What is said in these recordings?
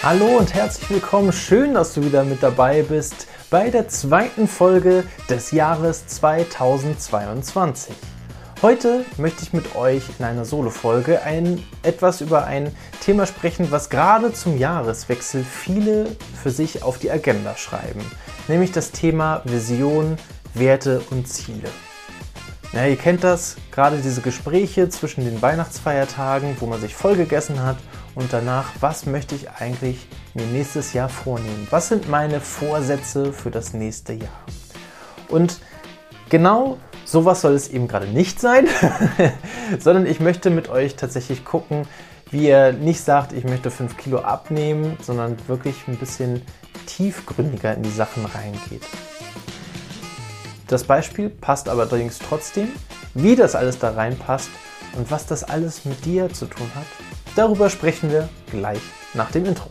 Hallo und herzlich willkommen. Schön, dass du wieder mit dabei bist bei der zweiten Folge des Jahres 2022. Heute möchte ich mit euch in einer Solo-Folge ein, etwas über ein Thema sprechen, was gerade zum Jahreswechsel viele für sich auf die Agenda schreiben, nämlich das Thema Vision, Werte und Ziele. Ja, ihr kennt das, gerade diese Gespräche zwischen den Weihnachtsfeiertagen, wo man sich voll gegessen hat und danach, was möchte ich eigentlich mir nächstes Jahr vornehmen? Was sind meine Vorsätze für das nächste Jahr? Und genau sowas soll es eben gerade nicht sein, sondern ich möchte mit euch tatsächlich gucken, wie ihr nicht sagt, ich möchte 5 Kilo abnehmen, sondern wirklich ein bisschen tiefgründiger in die Sachen reingeht. Das Beispiel passt aber allerdings trotzdem. Wie das alles da reinpasst und was das alles mit dir zu tun hat, darüber sprechen wir gleich nach dem Intro.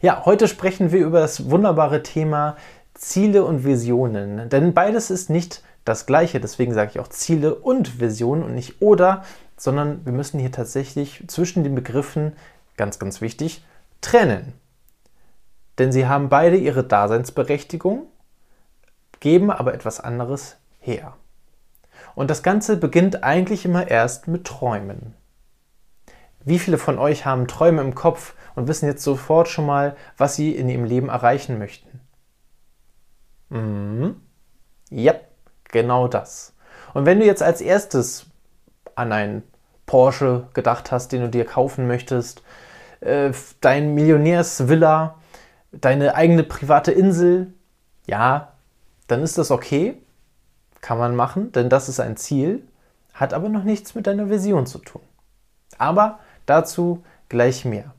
Ja, heute sprechen wir über das wunderbare Thema Ziele und Visionen. Denn beides ist nicht das gleiche, deswegen sage ich auch Ziele und Visionen und nicht oder, sondern wir müssen hier tatsächlich zwischen den Begriffen, ganz, ganz wichtig, trennen. Denn sie haben beide ihre Daseinsberechtigung, geben aber etwas anderes her. Und das Ganze beginnt eigentlich immer erst mit Träumen. Wie viele von euch haben Träume im Kopf und wissen jetzt sofort schon mal, was sie in ihrem Leben erreichen möchten? Mhm. Ja, genau das. Und wenn du jetzt als erstes an einen Porsche gedacht hast, den du dir kaufen möchtest, äh, dein Millionärsvilla, deine eigene private Insel, ja, dann ist das okay, kann man machen, denn das ist ein Ziel, hat aber noch nichts mit deiner Vision zu tun. Aber dazu gleich mehr.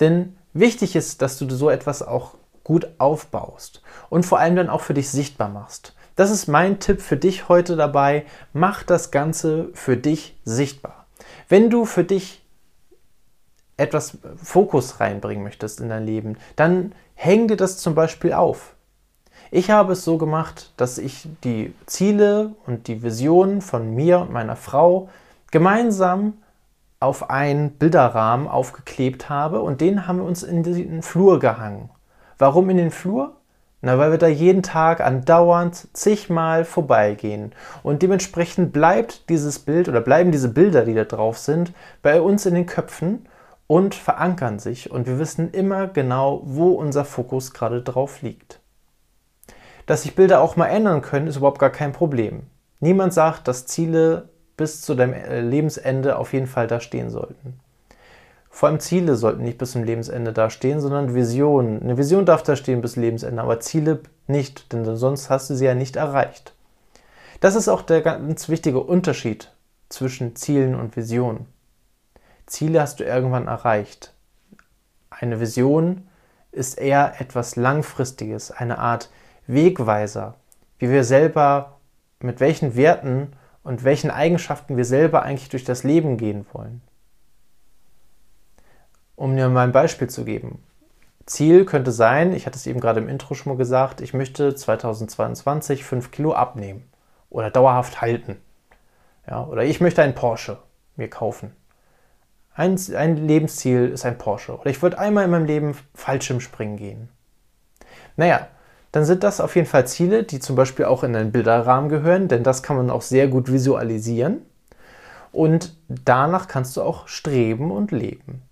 Denn wichtig ist, dass du so etwas auch gut aufbaust und vor allem dann auch für dich sichtbar machst. Das ist mein Tipp für dich heute dabei. Mach das Ganze für dich sichtbar. Wenn du für dich etwas Fokus reinbringen möchtest in dein Leben, dann häng dir das zum Beispiel auf. Ich habe es so gemacht, dass ich die Ziele und die Visionen von mir und meiner Frau gemeinsam auf einen Bilderrahmen aufgeklebt habe und den haben wir uns in den Flur gehangen. Warum in den Flur? Na, weil wir da jeden Tag andauernd zigmal vorbeigehen. Und dementsprechend bleibt dieses Bild oder bleiben diese Bilder, die da drauf sind, bei uns in den Köpfen und verankern sich. Und wir wissen immer genau, wo unser Fokus gerade drauf liegt. Dass sich Bilder auch mal ändern können, ist überhaupt gar kein Problem. Niemand sagt, dass Ziele bis zu deinem äh, Lebensende auf jeden Fall da stehen sollten. Vor allem Ziele sollten nicht bis zum Lebensende da stehen, sondern Visionen. Eine Vision darf da stehen bis Lebensende, aber Ziele nicht, denn sonst hast du sie ja nicht erreicht. Das ist auch der ganz wichtige Unterschied zwischen Zielen und Visionen. Ziele hast du irgendwann erreicht. Eine Vision ist eher etwas Langfristiges, eine Art Wegweiser, wie wir selber, mit welchen Werten und welchen Eigenschaften wir selber eigentlich durch das Leben gehen wollen. Um dir mal ein Beispiel zu geben. Ziel könnte sein, ich hatte es eben gerade im Intro schon mal gesagt, ich möchte 2022 5 Kilo abnehmen oder dauerhaft halten. Ja, oder ich möchte einen Porsche mir kaufen. Ein, ein Lebensziel ist ein Porsche. Oder ich wollte einmal in meinem Leben Fallschirmspringen gehen. Naja, dann sind das auf jeden Fall Ziele, die zum Beispiel auch in einen Bilderrahmen gehören, denn das kann man auch sehr gut visualisieren. Und danach kannst du auch streben und leben.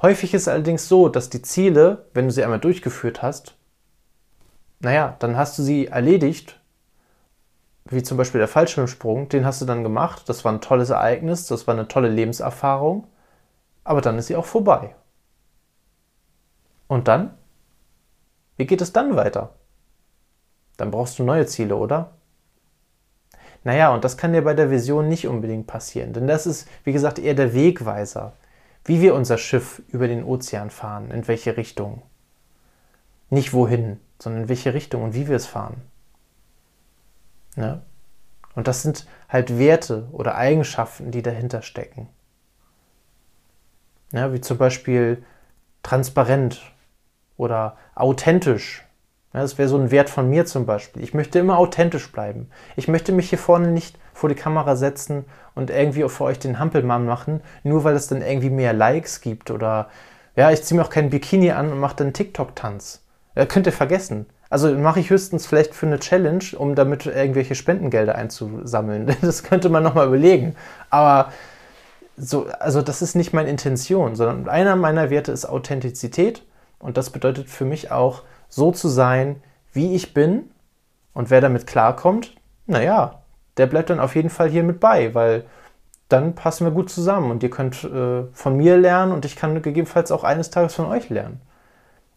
Häufig ist es allerdings so, dass die Ziele, wenn du sie einmal durchgeführt hast, naja, dann hast du sie erledigt, wie zum Beispiel der Fallschirmsprung, den hast du dann gemacht, das war ein tolles Ereignis, das war eine tolle Lebenserfahrung, aber dann ist sie auch vorbei. Und dann? Wie geht es dann weiter? Dann brauchst du neue Ziele, oder? Naja, und das kann dir bei der Vision nicht unbedingt passieren, denn das ist, wie gesagt, eher der Wegweiser wie wir unser Schiff über den Ozean fahren, in welche Richtung. Nicht wohin, sondern in welche Richtung und wie wir es fahren. Ne? Und das sind halt Werte oder Eigenschaften, die dahinter stecken. Ja, wie zum Beispiel transparent oder authentisch. Ja, das wäre so ein Wert von mir zum Beispiel. Ich möchte immer authentisch bleiben. Ich möchte mich hier vorne nicht vor die Kamera setzen und irgendwie für euch den Hampelmann machen, nur weil es dann irgendwie mehr Likes gibt oder ja, ich ziehe mir auch keinen Bikini an und mache dann TikTok-Tanz. Ja, könnt ihr vergessen. Also mache ich höchstens vielleicht für eine Challenge, um damit irgendwelche Spendengelder einzusammeln. Das könnte man nochmal überlegen. Aber so, also das ist nicht meine Intention, sondern einer meiner Werte ist Authentizität. Und das bedeutet für mich auch, so zu sein, wie ich bin. Und wer damit klarkommt, naja, der bleibt dann auf jeden Fall hier mit bei, weil dann passen wir gut zusammen und ihr könnt äh, von mir lernen und ich kann gegebenenfalls auch eines Tages von euch lernen.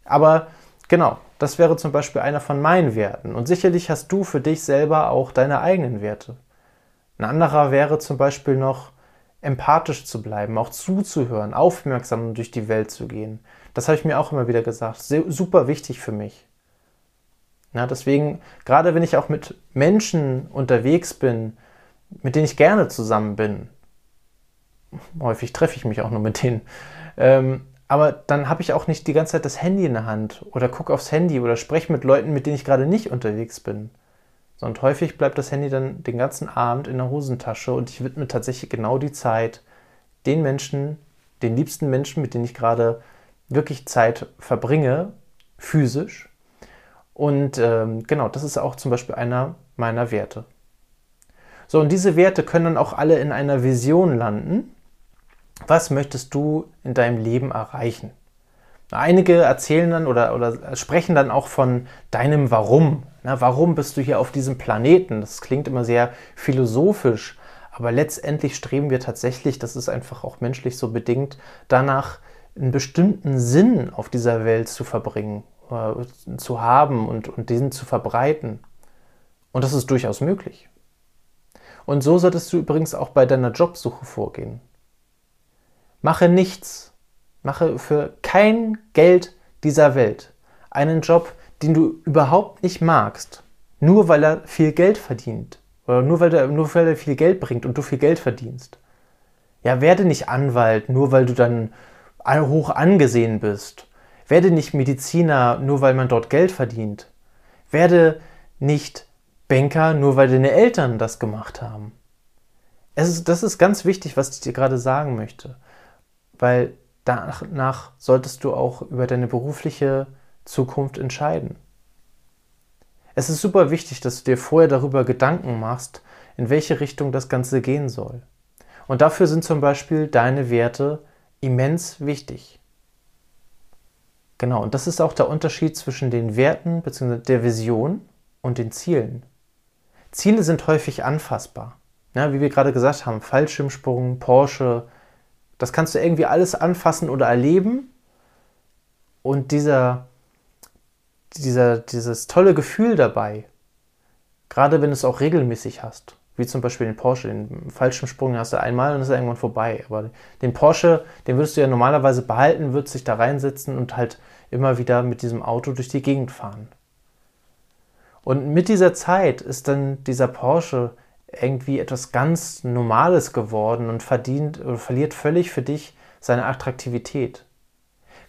Aber genau, das wäre zum Beispiel einer von meinen Werten. Und sicherlich hast du für dich selber auch deine eigenen Werte. Ein anderer wäre zum Beispiel noch, empathisch zu bleiben, auch zuzuhören, aufmerksam durch die Welt zu gehen. Das habe ich mir auch immer wieder gesagt. Super wichtig für mich. Ja, deswegen, gerade wenn ich auch mit Menschen unterwegs bin, mit denen ich gerne zusammen bin, häufig treffe ich mich auch nur mit denen, ähm, aber dann habe ich auch nicht die ganze Zeit das Handy in der Hand oder gucke aufs Handy oder spreche mit Leuten, mit denen ich gerade nicht unterwegs bin. Sondern häufig bleibt das Handy dann den ganzen Abend in der Hosentasche und ich widme tatsächlich genau die Zeit den Menschen, den liebsten Menschen, mit denen ich gerade wirklich Zeit verbringe, physisch. Und ähm, genau, das ist auch zum Beispiel einer meiner Werte. So, und diese Werte können dann auch alle in einer Vision landen. Was möchtest du in deinem Leben erreichen? Einige erzählen dann oder, oder sprechen dann auch von deinem Warum. Na, warum bist du hier auf diesem Planeten? Das klingt immer sehr philosophisch, aber letztendlich streben wir tatsächlich, das ist einfach auch menschlich so bedingt, danach einen bestimmten Sinn auf dieser Welt zu verbringen, äh, zu haben und, und diesen zu verbreiten. Und das ist durchaus möglich. Und so solltest du übrigens auch bei deiner Jobsuche vorgehen. Mache nichts, mache für kein Geld dieser Welt einen Job, den du überhaupt nicht magst, nur weil er viel Geld verdient oder nur weil, er, nur weil er viel Geld bringt und du viel Geld verdienst. Ja, werde nicht Anwalt, nur weil du dann hoch angesehen bist. Werde nicht Mediziner, nur weil man dort Geld verdient. Werde nicht Banker, nur weil deine Eltern das gemacht haben. Es ist, das ist ganz wichtig, was ich dir gerade sagen möchte weil danach solltest du auch über deine berufliche Zukunft entscheiden. Es ist super wichtig, dass du dir vorher darüber Gedanken machst, in welche Richtung das Ganze gehen soll. Und dafür sind zum Beispiel deine Werte immens wichtig. Genau, und das ist auch der Unterschied zwischen den Werten bzw. der Vision und den Zielen. Ziele sind häufig anfassbar. Ja, wie wir gerade gesagt haben, Fallschirmsprung, Porsche, das kannst du irgendwie alles anfassen oder erleben. Und dieser, dieser, dieses tolle Gefühl dabei, gerade wenn du es auch regelmäßig hast, wie zum Beispiel den Porsche, den Fallschirmsprung hast du einmal und ist irgendwann vorbei. Aber den Porsche, den würdest du ja normalerweise behalten, würdest dich da reinsetzen und halt immer wieder mit diesem Auto durch die Gegend fahren. Und mit dieser Zeit ist dann dieser Porsche irgendwie etwas ganz Normales geworden und verdient oder verliert völlig für dich seine Attraktivität.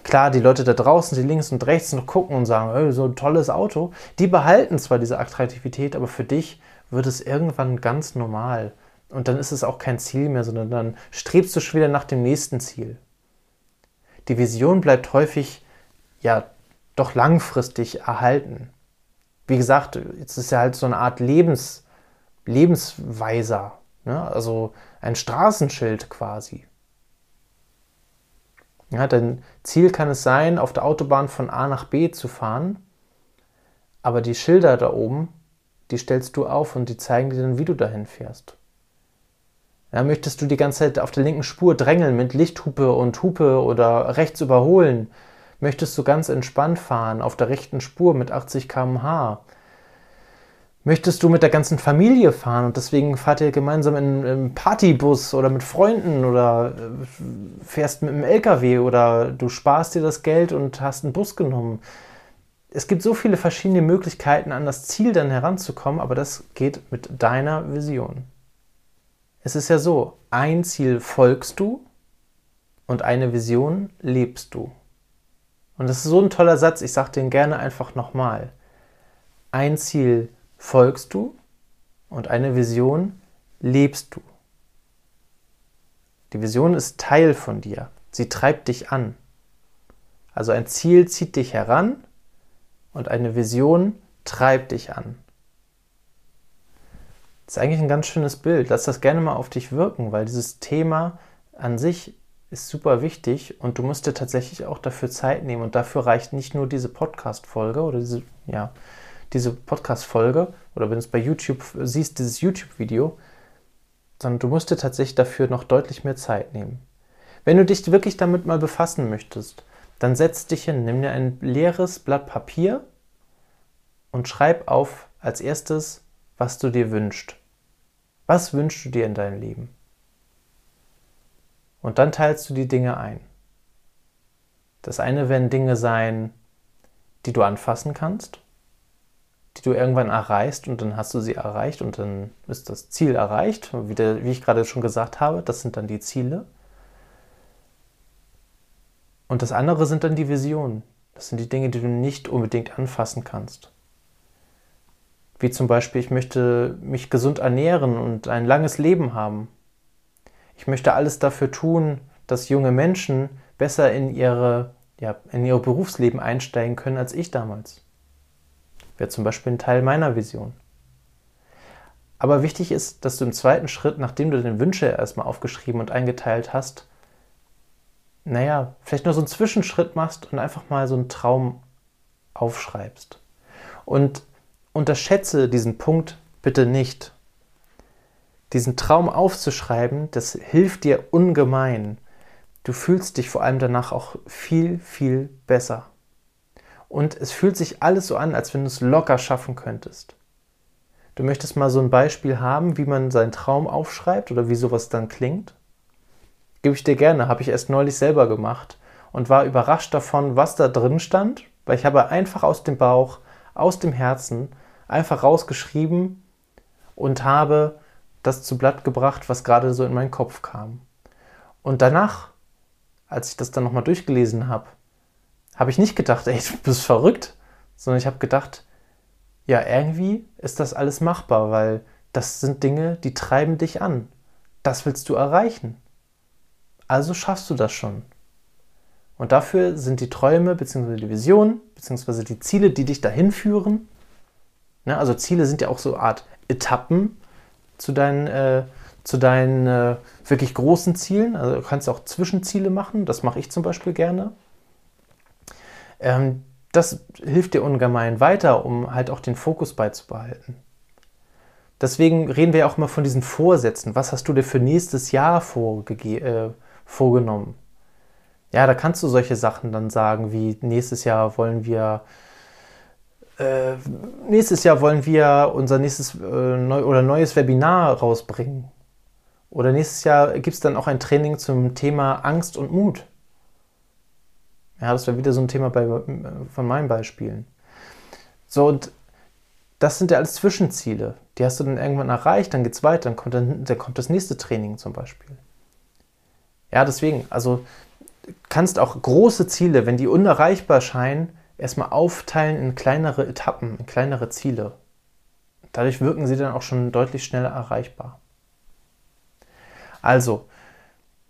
Klar, die Leute da draußen, die links und rechts noch gucken und sagen, oh, so ein tolles Auto, die behalten zwar diese Attraktivität, aber für dich wird es irgendwann ganz normal. Und dann ist es auch kein Ziel mehr, sondern dann strebst du schon wieder nach dem nächsten Ziel. Die Vision bleibt häufig, ja, doch langfristig erhalten. Wie gesagt, jetzt ist ja halt so eine Art Lebens, Lebensweiser, ne? also ein Straßenschild quasi. Ja, dein Ziel kann es sein, auf der Autobahn von A nach B zu fahren, aber die Schilder da oben, die stellst du auf und die zeigen dir dann, wie du dahin fährst. Ja, möchtest du die ganze Zeit auf der linken Spur drängeln mit Lichthupe und Hupe oder rechts überholen? Möchtest du ganz entspannt fahren auf der rechten Spur mit 80 km/h? Möchtest du mit der ganzen Familie fahren und deswegen fahrt ihr gemeinsam in einem Partybus oder mit Freunden oder äh, fährst mit einem LKW oder du sparst dir das Geld und hast einen Bus genommen? Es gibt so viele verschiedene Möglichkeiten, an das Ziel dann heranzukommen, aber das geht mit deiner Vision. Es ist ja so, ein Ziel folgst du und eine Vision lebst du. Und das ist so ein toller Satz, ich sage den gerne einfach nochmal. ein Ziel folgst du und eine Vision lebst du. Die Vision ist Teil von dir. Sie treibt dich an. Also ein Ziel zieht dich heran und eine Vision treibt dich an. Das ist eigentlich ein ganz schönes Bild. Lass das gerne mal auf dich wirken, weil dieses Thema an sich ist super wichtig und du musst dir tatsächlich auch dafür Zeit nehmen. Und dafür reicht nicht nur diese Podcast-Folge oder diese, ja, diese Podcast-Folge oder wenn du es bei YouTube siehst, dieses YouTube-Video, sondern du musst dir tatsächlich dafür noch deutlich mehr Zeit nehmen. Wenn du dich wirklich damit mal befassen möchtest, dann setz dich hin, nimm dir ein leeres Blatt Papier und schreib auf als erstes, was du dir wünschst. Was wünschst du dir in deinem Leben? Und dann teilst du die Dinge ein. Das eine werden Dinge sein, die du anfassen kannst, die du irgendwann erreichst und dann hast du sie erreicht und dann ist das Ziel erreicht. Wie, der, wie ich gerade schon gesagt habe, das sind dann die Ziele. Und das andere sind dann die Visionen. Das sind die Dinge, die du nicht unbedingt anfassen kannst. Wie zum Beispiel, ich möchte mich gesund ernähren und ein langes Leben haben. Ich möchte alles dafür tun, dass junge Menschen besser in, ihre, ja, in ihr Berufsleben einsteigen können als ich damals. Wäre zum Beispiel ein Teil meiner Vision. Aber wichtig ist, dass du im zweiten Schritt, nachdem du deine Wünsche erstmal aufgeschrieben und eingeteilt hast, naja, vielleicht nur so einen Zwischenschritt machst und einfach mal so einen Traum aufschreibst. Und unterschätze diesen Punkt bitte nicht. Diesen Traum aufzuschreiben, das hilft dir ungemein. Du fühlst dich vor allem danach auch viel, viel besser. Und es fühlt sich alles so an, als wenn du es locker schaffen könntest. Du möchtest mal so ein Beispiel haben, wie man seinen Traum aufschreibt oder wie sowas dann klingt? Gebe ich dir gerne, habe ich erst neulich selber gemacht und war überrascht davon, was da drin stand, weil ich habe einfach aus dem Bauch, aus dem Herzen einfach rausgeschrieben und habe das zu Blatt gebracht, was gerade so in meinen Kopf kam. Und danach, als ich das dann nochmal durchgelesen habe, habe ich nicht gedacht, ey, du bist verrückt, sondern ich habe gedacht, ja, irgendwie ist das alles machbar, weil das sind Dinge, die treiben dich an. Das willst du erreichen. Also schaffst du das schon. Und dafür sind die Träume bzw. die Visionen bzw. die Ziele, die dich dahin führen, Ne? Also Ziele sind ja auch so eine Art Etappen zu deinen, äh, zu deinen äh, wirklich großen Zielen. Also du kannst auch Zwischenziele machen, das mache ich zum Beispiel gerne. Ähm, das hilft dir ungemein weiter, um halt auch den Fokus beizubehalten. Deswegen reden wir auch immer von diesen Vorsätzen. Was hast du dir für nächstes Jahr äh, vorgenommen? Ja, da kannst du solche Sachen dann sagen, wie nächstes Jahr wollen wir äh, nächstes Jahr wollen wir unser nächstes äh, neu, oder neues Webinar rausbringen. Oder nächstes Jahr gibt es dann auch ein Training zum Thema Angst und Mut. Ja, das wäre wieder so ein Thema bei, von meinen Beispielen. So, und das sind ja alles Zwischenziele. Die hast du dann irgendwann erreicht, dann geht es weiter, dann kommt, dann, dann kommt das nächste Training zum Beispiel. Ja, deswegen, also kannst auch große Ziele, wenn die unerreichbar scheinen, erstmal aufteilen in kleinere Etappen, in kleinere Ziele. Dadurch wirken sie dann auch schon deutlich schneller erreichbar. Also,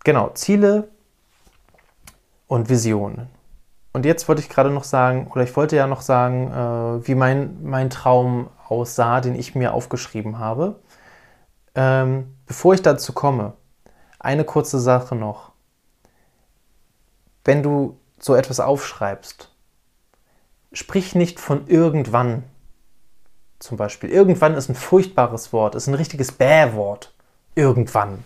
genau, Ziele und Visionen. Und jetzt wollte ich gerade noch sagen, oder ich wollte ja noch sagen, äh, wie mein, mein Traum aussah, den ich mir aufgeschrieben habe. Ähm, bevor ich dazu komme, eine kurze Sache noch. Wenn du so etwas aufschreibst, sprich nicht von irgendwann. Zum Beispiel. Irgendwann ist ein furchtbares Wort, ist ein richtiges Bäh-Wort. Irgendwann.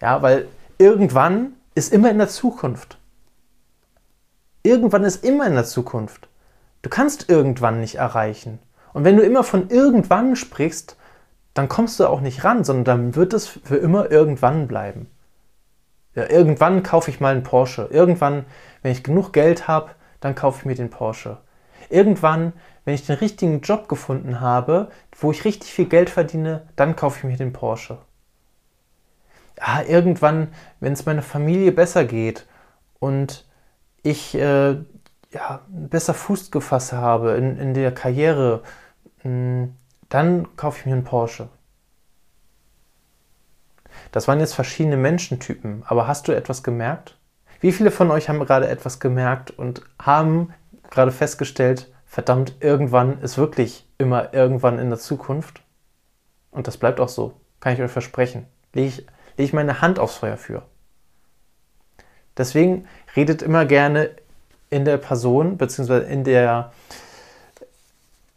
Ja, weil irgendwann ist immer in der Zukunft. Irgendwann ist immer in der Zukunft. Du kannst irgendwann nicht erreichen. Und wenn du immer von irgendwann sprichst, dann kommst du auch nicht ran, sondern dann wird es für immer irgendwann bleiben. Ja, irgendwann kaufe ich mal einen Porsche. Irgendwann, wenn ich genug Geld habe, dann kaufe ich mir den Porsche. Irgendwann, wenn ich den richtigen Job gefunden habe, wo ich richtig viel Geld verdiene, dann kaufe ich mir den Porsche. Ja, irgendwann, wenn es meiner Familie besser geht und ich äh, ja, besser Fuß gefasst habe in, in der Karriere, hm, dann kaufe ich mir einen Porsche. Das waren jetzt verschiedene Menschentypen, aber hast du etwas gemerkt? Wie viele von euch haben gerade etwas gemerkt und haben gerade festgestellt, verdammt, irgendwann ist wirklich immer irgendwann in der Zukunft? Und das bleibt auch so, kann ich euch versprechen. Lege ich, lege ich meine Hand aufs Feuer für. Deswegen redet immer gerne in der Person, beziehungsweise in der,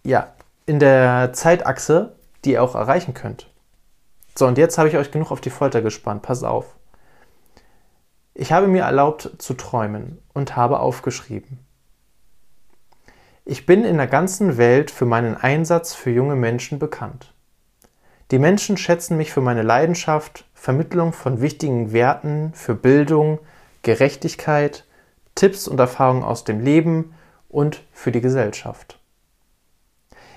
ja, in der Zeitachse, die ihr auch erreichen könnt. So, und jetzt habe ich euch genug auf die Folter gespannt. Pass auf. Ich habe mir erlaubt zu träumen und habe aufgeschrieben. Ich bin in der ganzen Welt für meinen Einsatz für junge Menschen bekannt. Die Menschen schätzen mich für meine Leidenschaft, Vermittlung von wichtigen Werten, für Bildung, Gerechtigkeit, Tipps und Erfahrungen aus dem Leben und für die Gesellschaft.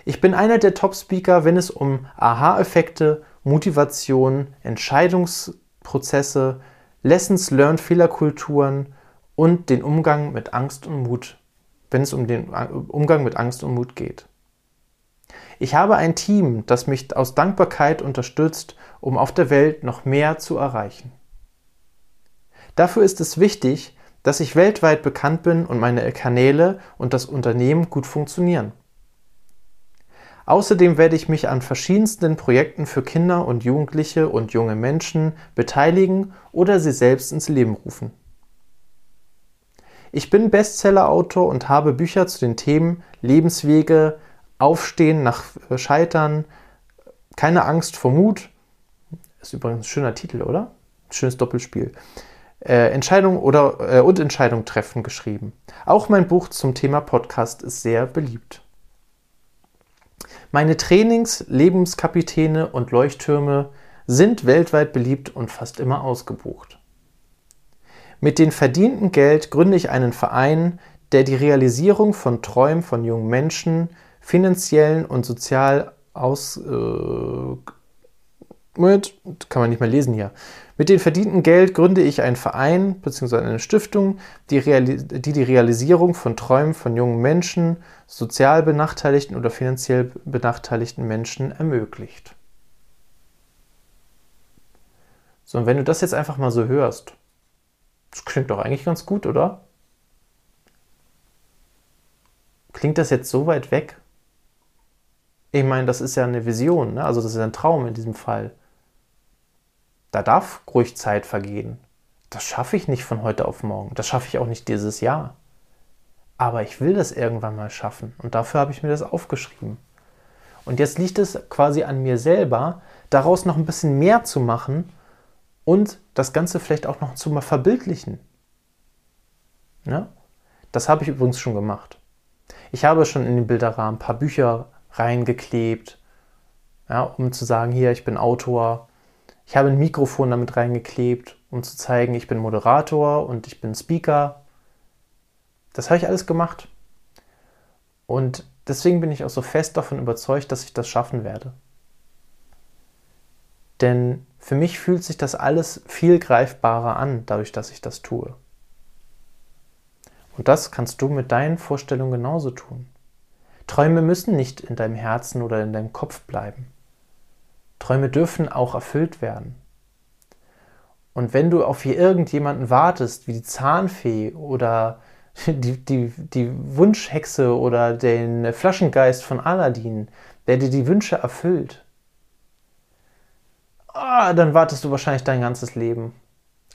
Ich bin einer der Top-Speaker, wenn es um Aha-Effekte, Motivation, Entscheidungsprozesse, Lessons Learned Fehlerkulturen und den Umgang mit Angst und Mut, wenn es um den Umgang mit Angst und Mut geht. Ich habe ein Team, das mich aus Dankbarkeit unterstützt, um auf der Welt noch mehr zu erreichen. Dafür ist es wichtig, dass ich weltweit bekannt bin und meine Kanäle und das Unternehmen gut funktionieren. Außerdem werde ich mich an verschiedensten Projekten für Kinder und Jugendliche und junge Menschen beteiligen oder sie selbst ins Leben rufen. Ich bin Bestsellerautor und habe Bücher zu den Themen Lebenswege, Aufstehen nach Scheitern, keine Angst vor Mut. Ist übrigens ein schöner Titel, oder? Schönes Doppelspiel äh, Entscheidung oder äh, und Entscheidung treffen geschrieben. Auch mein Buch zum Thema Podcast ist sehr beliebt. Meine Trainings, Lebenskapitäne und Leuchttürme sind weltweit beliebt und fast immer ausgebucht. Mit dem verdienten Geld gründe ich einen Verein, der die Realisierung von Träumen von jungen Menschen finanziell und sozial aus äh, kann man nicht mehr lesen hier. Mit dem verdienten Geld gründe ich einen Verein bzw. eine Stiftung, die, die, die Realisierung von Träumen von jungen Menschen, sozial benachteiligten oder finanziell benachteiligten Menschen ermöglicht. So, und wenn du das jetzt einfach mal so hörst, das klingt doch eigentlich ganz gut, oder? Klingt das jetzt so weit weg? Ich meine, das ist ja eine Vision, ne? also das ist ein Traum in diesem Fall. Da darf ruhig Zeit vergehen. Das schaffe ich nicht von heute auf morgen. Das schaffe ich auch nicht dieses Jahr. Aber ich will das irgendwann mal schaffen. Und dafür habe ich mir das aufgeschrieben. Und jetzt liegt es quasi an mir selber, daraus noch ein bisschen mehr zu machen und das Ganze vielleicht auch noch zu mal verbildlichen. Ja? Das habe ich übrigens schon gemacht. Ich habe schon in den Bilderrahmen ein paar Bücher reingeklebt, ja, um zu sagen, hier, ich bin Autor, ich habe ein Mikrofon damit reingeklebt, um zu zeigen, ich bin Moderator und ich bin Speaker. Das habe ich alles gemacht. Und deswegen bin ich auch so fest davon überzeugt, dass ich das schaffen werde. Denn für mich fühlt sich das alles viel greifbarer an, dadurch, dass ich das tue. Und das kannst du mit deinen Vorstellungen genauso tun. Träume müssen nicht in deinem Herzen oder in deinem Kopf bleiben. Träume dürfen auch erfüllt werden. Und wenn du auf irgendjemanden wartest, wie die Zahnfee oder die, die, die Wunschhexe oder den Flaschengeist von Aladdin, der dir die Wünsche erfüllt, ah, dann wartest du wahrscheinlich dein ganzes Leben.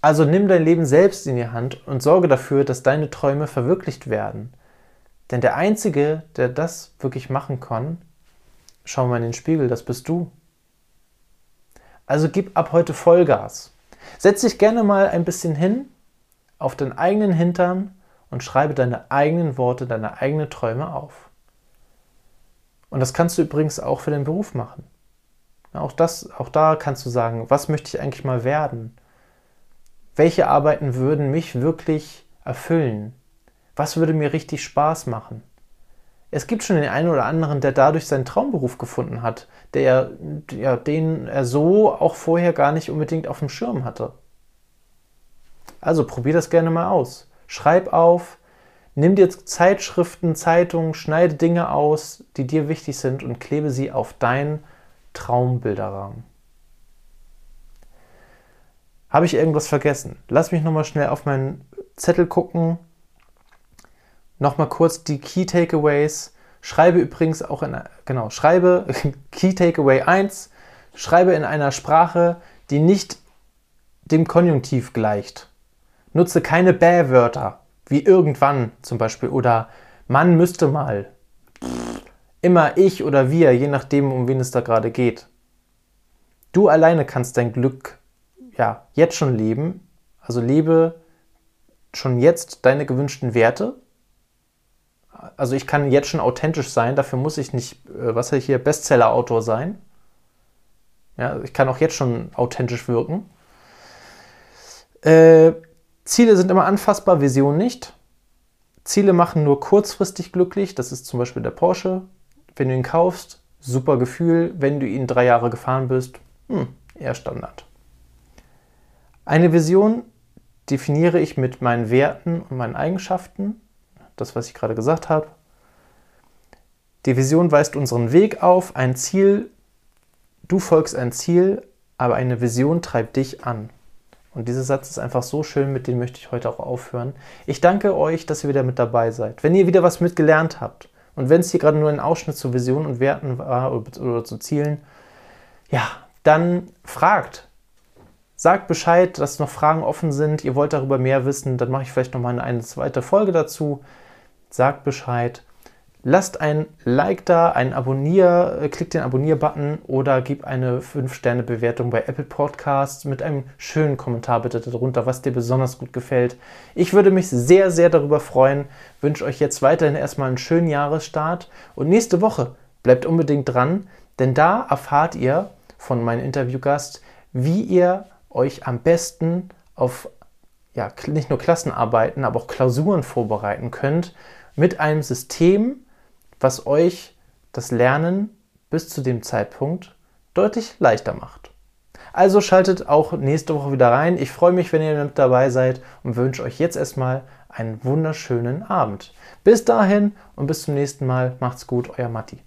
Also nimm dein Leben selbst in die Hand und sorge dafür, dass deine Träume verwirklicht werden. Denn der Einzige, der das wirklich machen kann, schau mal in den Spiegel, das bist du. Also gib ab heute Vollgas. Setz dich gerne mal ein bisschen hin auf deinen eigenen Hintern und schreibe deine eigenen Worte, deine eigenen Träume auf. Und das kannst du übrigens auch für deinen Beruf machen. Auch, das, auch da kannst du sagen, was möchte ich eigentlich mal werden? Welche Arbeiten würden mich wirklich erfüllen? Was würde mir richtig Spaß machen? Es gibt schon den einen oder anderen, der dadurch seinen Traumberuf gefunden hat, der, ja, den er so auch vorher gar nicht unbedingt auf dem Schirm hatte. Also probier das gerne mal aus. Schreib auf, Nimm dir Zeitschriften, Zeitungen, schneide Dinge aus, die dir wichtig sind und klebe sie auf deinen Traumbilderrahmen. Habe ich irgendwas vergessen? Lass mich nochmal schnell auf meinen Zettel gucken. Nochmal kurz die Key Takeaways. Schreibe übrigens auch in, genau, schreibe Key Takeaway 1, schreibe in einer Sprache, die nicht dem Konjunktiv gleicht. Nutze keine Bäh-Wörter, wie irgendwann zum Beispiel oder man müsste mal. Immer ich oder wir, je nachdem, um wen es da gerade geht. Du alleine kannst dein Glück ja jetzt schon leben. Also lebe schon jetzt deine gewünschten Werte. Also ich kann jetzt schon authentisch sein, dafür muss ich nicht, äh, was ich hier, Bestseller-Autor sein. Ja, ich kann auch jetzt schon authentisch wirken. Äh, Ziele sind immer anfassbar, Vision nicht. Ziele machen nur kurzfristig glücklich, das ist zum Beispiel der Porsche. Wenn du ihn kaufst, super Gefühl. Wenn du ihn drei Jahre gefahren bist, hm, eher Standard. Eine Vision definiere ich mit meinen Werten und meinen Eigenschaften, das, was ich gerade gesagt habe. Die Vision weist unseren Weg auf, ein Ziel, du folgst ein Ziel, aber eine Vision treibt dich an. Und dieser Satz ist einfach so schön, mit dem möchte ich heute auch aufhören. Ich danke euch, dass ihr wieder mit dabei seid. Wenn ihr wieder was mitgelernt habt und wenn es hier gerade nur ein Ausschnitt zu Visionen und Werten war oder zu Zielen, ja, dann fragt. Sagt Bescheid, dass noch Fragen offen sind. Ihr wollt darüber mehr wissen, dann mache ich vielleicht nochmal eine zweite Folge dazu. Sagt Bescheid. Lasst ein Like da, ein Abonnier, äh, klickt den Abonnier-Button oder gib eine 5-Sterne-Bewertung bei Apple Podcasts mit einem schönen Kommentar bitte darunter, was dir besonders gut gefällt. Ich würde mich sehr, sehr darüber freuen. Wünsche euch jetzt weiterhin erstmal einen schönen Jahresstart und nächste Woche bleibt unbedingt dran, denn da erfahrt ihr von meinem Interviewgast, wie ihr euch am besten auf ja, nicht nur Klassenarbeiten, aber auch Klausuren vorbereiten könnt mit einem System, was euch das Lernen bis zu dem Zeitpunkt deutlich leichter macht. Also schaltet auch nächste Woche wieder rein. Ich freue mich, wenn ihr mit dabei seid und wünsche euch jetzt erstmal einen wunderschönen Abend. Bis dahin und bis zum nächsten Mal. Macht's gut, euer Matti.